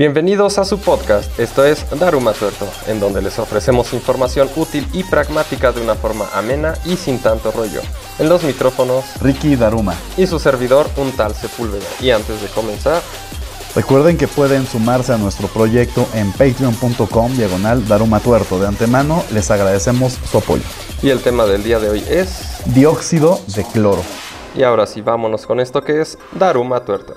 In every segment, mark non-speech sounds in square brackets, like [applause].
Bienvenidos a su podcast, esto es Daruma Tuerto, en donde les ofrecemos información útil y pragmática de una forma amena y sin tanto rollo. En los micrófonos, Ricky Daruma. Y su servidor, un tal Sepúlveda. Y antes de comenzar, Recuerden que pueden sumarse a nuestro proyecto en patreon.com diagonal Daruma Tuerto. De antemano les agradecemos su apoyo. Y el tema del día de hoy es dióxido de cloro. Y ahora sí, vámonos con esto que es Daruma Tuerto.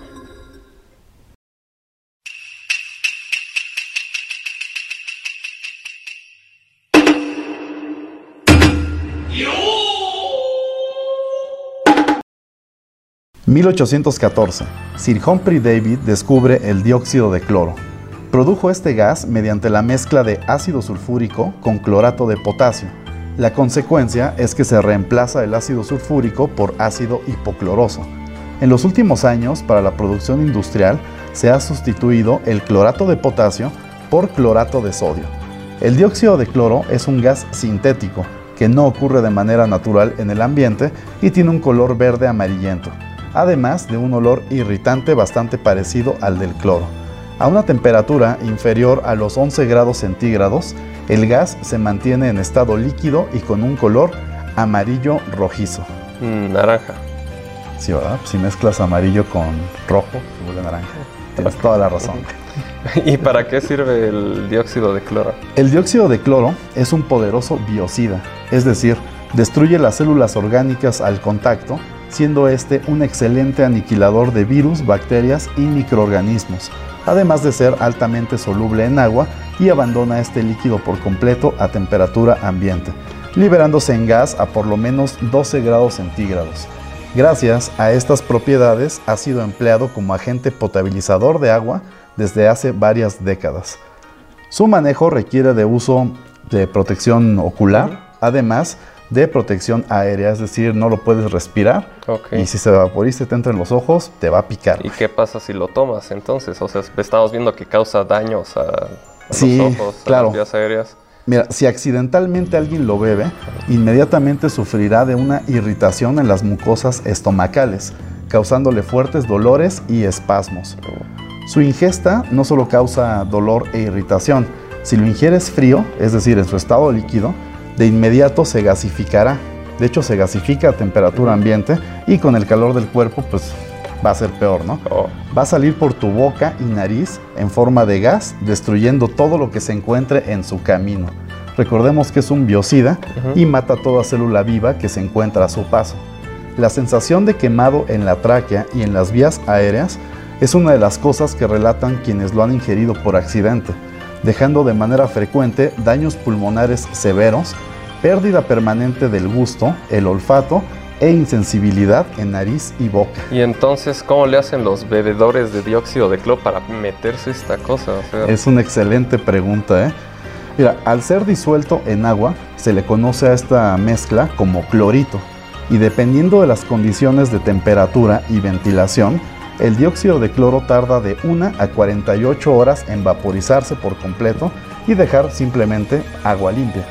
1814. Sir Humphrey David descubre el dióxido de cloro. Produjo este gas mediante la mezcla de ácido sulfúrico con clorato de potasio. La consecuencia es que se reemplaza el ácido sulfúrico por ácido hipocloroso. En los últimos años, para la producción industrial, se ha sustituido el clorato de potasio por clorato de sodio. El dióxido de cloro es un gas sintético que no ocurre de manera natural en el ambiente y tiene un color verde amarillento además de un olor irritante bastante parecido al del cloro. A una temperatura inferior a los 11 grados centígrados, el gas se mantiene en estado líquido y con un color amarillo rojizo. Mm, naranja. Sí, ¿verdad? Si mezclas amarillo con rojo, se vuelve naranja. Tienes toda la razón. [laughs] ¿Y para qué sirve el dióxido de cloro? El dióxido de cloro es un poderoso biocida, es decir, destruye las células orgánicas al contacto siendo este un excelente aniquilador de virus, bacterias y microorganismos, además de ser altamente soluble en agua y abandona este líquido por completo a temperatura ambiente, liberándose en gas a por lo menos 12 grados centígrados. Gracias a estas propiedades ha sido empleado como agente potabilizador de agua desde hace varias décadas. Su manejo requiere de uso de protección ocular, además de protección aérea, es decir, no lo puedes respirar y si se vaporiza y te entra en los ojos, te va a picar. ¿Y qué pasa si lo tomas entonces? O sea, estamos viendo que causa daños a, los ojos, a las vías aéreas. Mira, si accidentalmente alguien lo bebe, inmediatamente sufrirá de una irritación en las mucosas estomacales, causándole fuertes dolores y espasmos. Su ingesta no solo causa dolor e irritación, si lo ingieres frío, es decir, en su estado líquido, de inmediato se gasificará. De hecho, se gasifica a temperatura ambiente y con el calor del cuerpo, pues va a ser peor, ¿no? Oh. Va a salir por tu boca y nariz en forma de gas, destruyendo todo lo que se encuentre en su camino. Recordemos que es un biocida y mata toda célula viva que se encuentra a su paso. La sensación de quemado en la tráquea y en las vías aéreas es una de las cosas que relatan quienes lo han ingerido por accidente dejando de manera frecuente daños pulmonares severos, pérdida permanente del gusto, el olfato e insensibilidad en nariz y boca. ¿Y entonces cómo le hacen los bebedores de dióxido de cloro para meterse esta cosa? Es una excelente pregunta, ¿eh? Mira, al ser disuelto en agua, se le conoce a esta mezcla como clorito, y dependiendo de las condiciones de temperatura y ventilación, el dióxido de cloro tarda de 1 a 48 horas en vaporizarse por completo y dejar simplemente agua limpia.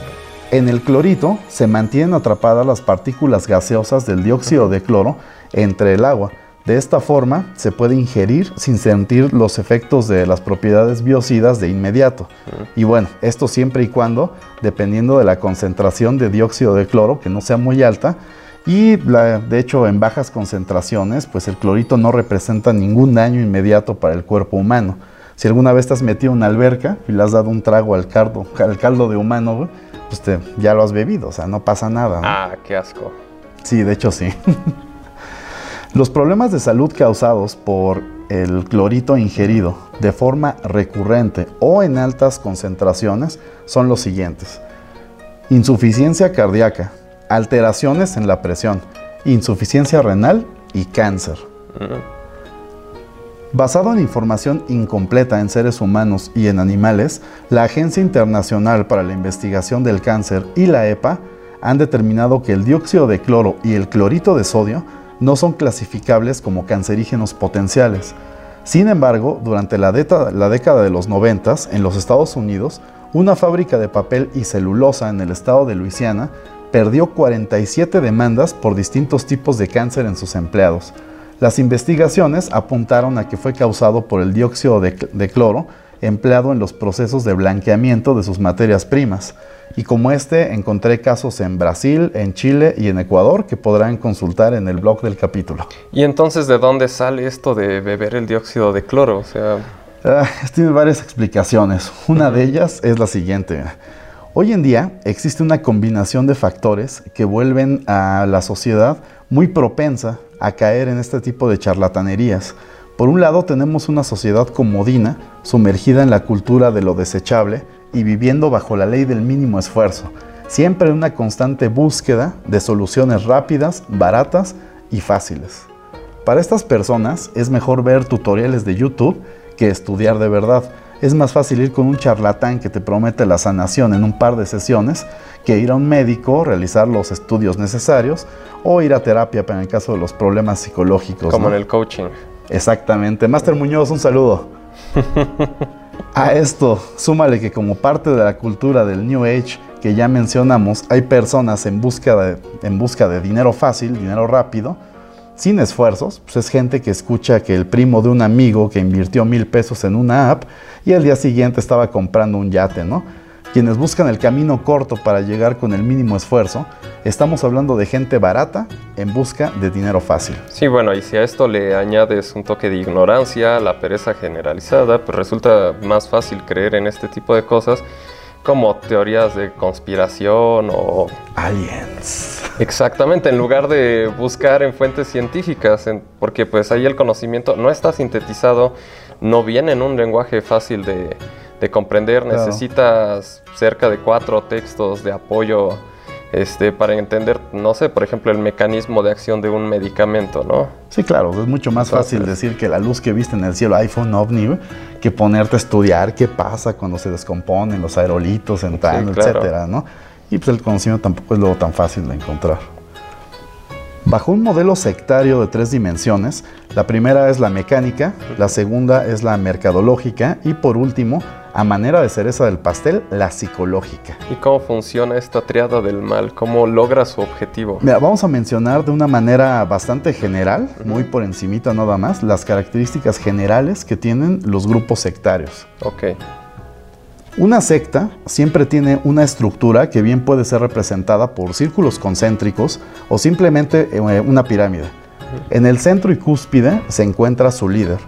En el clorito se mantienen atrapadas las partículas gaseosas del dióxido de cloro entre el agua. De esta forma se puede ingerir sin sentir los efectos de las propiedades biocidas de inmediato. Y bueno, esto siempre y cuando, dependiendo de la concentración de dióxido de cloro, que no sea muy alta, y de hecho en bajas concentraciones, pues el clorito no representa ningún daño inmediato para el cuerpo humano. Si alguna vez te has metido en una alberca y le has dado un trago al caldo, al caldo de humano, pues ya lo has bebido, o sea, no pasa nada. Ah, qué asco. Sí, de hecho sí. [laughs] Los problemas de salud causados por el clorito ingerido de forma recurrente o en altas concentraciones son los siguientes. Insuficiencia cardíaca, alteraciones en la presión, insuficiencia renal y cáncer. Basado en información incompleta en seres humanos y en animales, la Agencia Internacional para la Investigación del Cáncer y la EPA han determinado que el dióxido de cloro y el clorito de sodio no son clasificables como cancerígenos potenciales. Sin embargo, durante la, la década de los 90 en los Estados Unidos, una fábrica de papel y celulosa en el estado de Luisiana perdió 47 demandas por distintos tipos de cáncer en sus empleados. Las investigaciones apuntaron a que fue causado por el dióxido de, de cloro empleado en los procesos de blanqueamiento de sus materias primas. Y como este, encontré casos en Brasil, en Chile y en Ecuador que podrán consultar en el blog del capítulo. ¿Y entonces de dónde sale esto de beber el dióxido de cloro? O sea... Ah, tiene varias explicaciones. Una de ellas es la siguiente. Hoy en día existe una combinación de factores que vuelven a la sociedad muy propensa a caer en este tipo de charlatanerías. Por un lado tenemos una sociedad comodina, sumergida en la cultura de lo desechable y viviendo bajo la ley del mínimo esfuerzo, siempre en una constante búsqueda de soluciones rápidas, baratas y fáciles. Para estas personas es mejor ver tutoriales de YouTube que estudiar de verdad. Es más fácil ir con un charlatán que te promete la sanación en un par de sesiones que ir a un médico, realizar los estudios necesarios o ir a terapia para en el caso de los problemas psicológicos. Como en el coaching. Exactamente. Master Muñoz, un saludo. [laughs] A esto, súmale que como parte de la cultura del New Age que ya mencionamos, hay personas en busca de, en busca de dinero fácil, dinero rápido, sin esfuerzos. Pues es gente que escucha que el primo de un amigo que invirtió mil pesos en una app y al día siguiente estaba comprando un yate, ¿no? Quienes buscan el camino corto para llegar con el mínimo esfuerzo, estamos hablando de gente barata en busca de dinero fácil. Sí, bueno, y si a esto le añades un toque de ignorancia, la pereza generalizada, pues resulta más fácil creer en este tipo de cosas como teorías de conspiración o... Aliens. Exactamente, en lugar de buscar en fuentes científicas, porque pues ahí el conocimiento no está sintetizado, no viene en un lenguaje fácil de de comprender, necesitas cerca de cuatro textos de apoyo este, para entender, no sé, por ejemplo, el mecanismo de acción de un medicamento, ¿no? Sí, claro, es mucho más fácil decir que la luz que viste en el cielo iPhone ovni que ponerte a estudiar qué pasa cuando se descomponen los aerolitos entrando, etcétera, ¿no? Y pues el conocimiento tampoco es luego tan fácil de encontrar. Bajo un modelo sectario de tres dimensiones, la primera es la mecánica, la segunda es la mercadológica y por último a manera de cereza del pastel, la psicológica. ¿Y cómo funciona esta triada del mal? ¿Cómo logra su objetivo? Mira, vamos a mencionar de una manera bastante general, muy por encimita nada más, las características generales que tienen los grupos sectarios. Ok. Una secta siempre tiene una estructura que bien puede ser representada por círculos concéntricos o simplemente eh, una pirámide. En el centro y cúspide se encuentra su líder,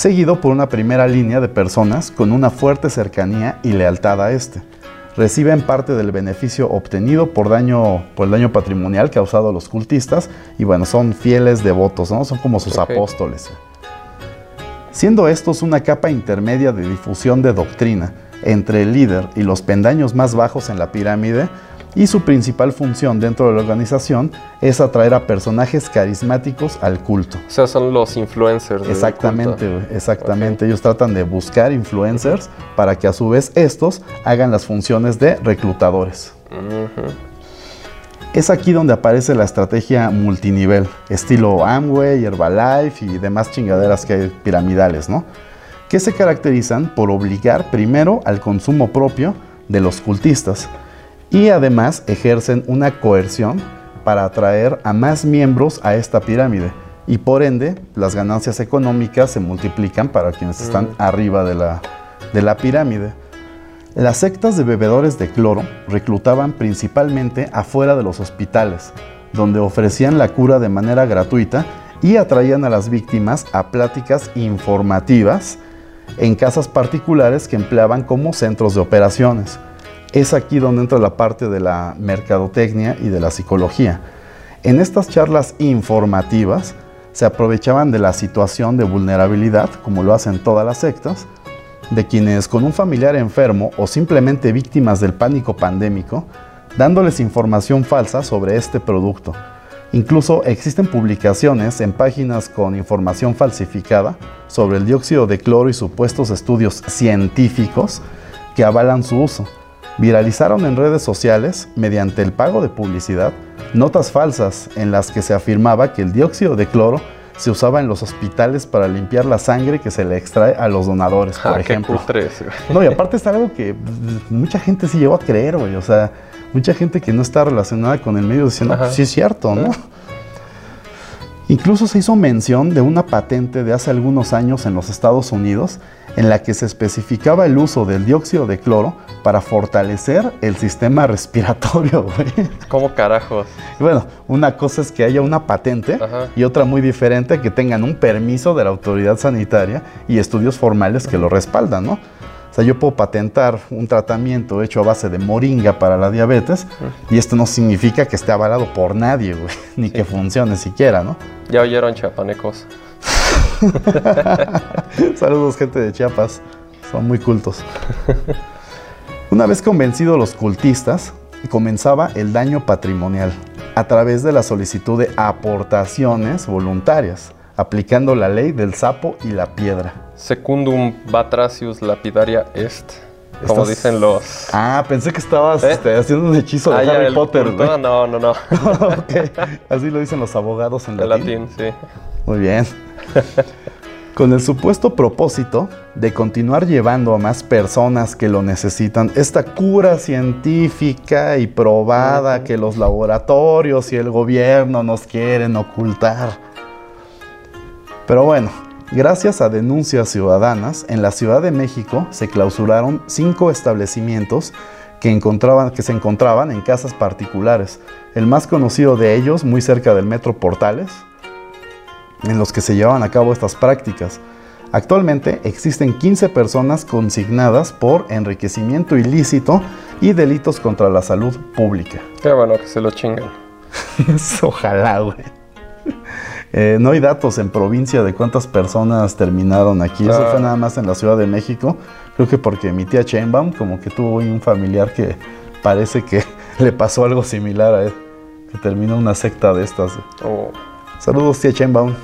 seguido por una primera línea de personas con una fuerte cercanía y lealtad a este. Reciben parte del beneficio obtenido por, daño, por el daño patrimonial causado a los cultistas y bueno, son fieles devotos, ¿no? son como sus apóstoles. Siendo estos una capa intermedia de difusión de doctrina entre el líder y los pendaños más bajos en la pirámide, y su principal función dentro de la organización es atraer a personajes carismáticos al culto. O sea, son los influencers. Exactamente, exactamente. Ellos tratan de buscar influencers para que a su vez estos hagan las funciones de reclutadores. Es aquí donde aparece la estrategia multinivel, estilo Amway, Herbalife y demás chingaderas que hay piramidales, ¿no? Que se caracterizan por obligar primero al consumo propio de los cultistas y además ejercen una coerción para atraer a más miembros a esta pirámide y por ende las ganancias económicas se multiplican para quienes están arriba de la, de la pirámide. Las sectas de bebedores de cloro reclutaban principalmente afuera de los hospitales, donde ofrecían la cura de manera gratuita y atraían a las víctimas a pláticas informativas en casas particulares que empleaban como centros de operaciones. Es aquí donde entra la parte de la mercadotecnia y de la psicología. En estas charlas informativas se aprovechaban de la situación de vulnerabilidad, como lo hacen todas las sectas, de quienes con un familiar enfermo o simplemente víctimas del pánico pandémico, dándoles información falsa sobre este producto. Incluso existen publicaciones en páginas con información falsificada sobre el dióxido de cloro y supuestos estudios científicos que avalan su uso viralizaron en redes sociales, mediante el pago de publicidad, notas falsas en las que se afirmaba que el dióxido de cloro se usaba en los hospitales para limpiar la sangre que se le extrae a los donadores, por ah, ejemplo. no, y aparte es algo que mucha gente sí llegó a creer, güey. O sea, mucha gente que no está relacionada con el medio diciendo, pues sí es cierto, ¿no? Incluso se hizo mención de una patente de hace algunos años en los Estados Unidos en la que se especificaba el uso del dióxido de cloro para fortalecer el sistema [laughs] respiratorio, güey. ¿Cómo carajos? Bueno, una cosa es que haya una patente y otra muy diferente que tengan un permiso de la autoridad sanitaria y estudios formales que lo respaldan, ¿no? O sea, yo puedo patentar un tratamiento hecho a base de moringa para la diabetes y esto no significa que esté avalado por nadie, güey, [laughs] ni que funcione siquiera, ¿no? Ya oyeron chapanecos. [laughs] Saludos gente de Chiapas, son muy cultos. Una vez convencidos los cultistas, comenzaba el daño patrimonial a través de la solicitud de aportaciones voluntarias, aplicando la ley del sapo y la piedra. Secundum batracius lapidaria est. Como dicen los. Ah, pensé que estabas ¿Eh? este, haciendo un hechizo de ah, Harry Potter. No, no, no. [laughs] no. Así lo dicen los abogados en latín. latín, sí. Muy bien. Con el supuesto propósito de continuar llevando a más personas que lo necesitan esta cura científica y probada que los laboratorios y el gobierno nos quieren ocultar. Pero bueno, Gracias a denuncias ciudadanas, en la Ciudad de México se clausuraron cinco establecimientos que, encontraban, que se encontraban en casas particulares. El más conocido de ellos, muy cerca del Metro Portales, en los que se llevaban a cabo estas prácticas. Actualmente existen 15 personas consignadas por enriquecimiento ilícito y delitos contra la salud pública. Qué bueno que se lo chingan. [laughs] Ojalá, güey. Eh, no hay datos en provincia de cuántas personas terminaron aquí. Eso fue ah. nada más en la Ciudad de México. Creo que porque mi tía Chainbaum como que tuvo un familiar que parece que [laughs] le pasó algo similar a él. Que terminó una secta de estas. Oh. Saludos, tía Chainbaum.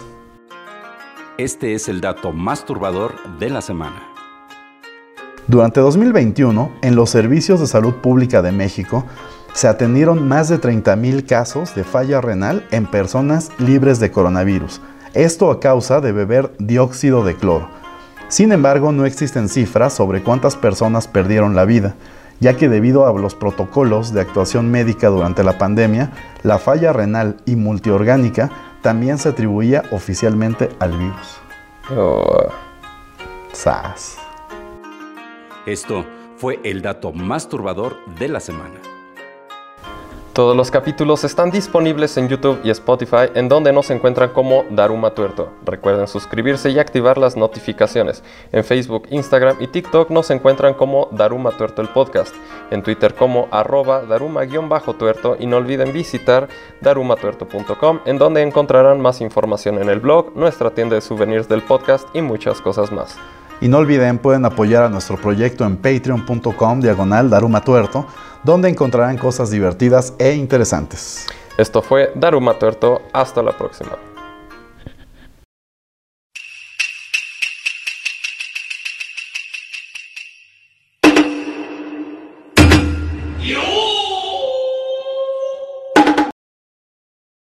Este es el dato más turbador de la semana. Durante 2021, en los servicios de salud pública de México, se atendieron más de 30.000 casos de falla renal en personas libres de coronavirus. Esto a causa de beber dióxido de cloro. Sin embargo, no existen cifras sobre cuántas personas perdieron la vida, ya que debido a los protocolos de actuación médica durante la pandemia, la falla renal y multiorgánica también se atribuía oficialmente al virus. Oh. ¡Sas! Esto fue el dato más turbador de la semana. Todos los capítulos están disponibles en YouTube y Spotify, en donde nos encuentran como Daruma Tuerto. Recuerden suscribirse y activar las notificaciones. En Facebook, Instagram y TikTok nos encuentran como Daruma Tuerto el podcast. En Twitter como arroba daruma-tuerto y no olviden visitar darumatuerto.com, en donde encontrarán más información en el blog, nuestra tienda de souvenirs del podcast y muchas cosas más. Y no olviden, pueden apoyar a nuestro proyecto en patreon.com diagonal Daruma Tuerto donde encontrarán cosas divertidas e interesantes. Esto fue Daruma Tuerto, hasta la próxima.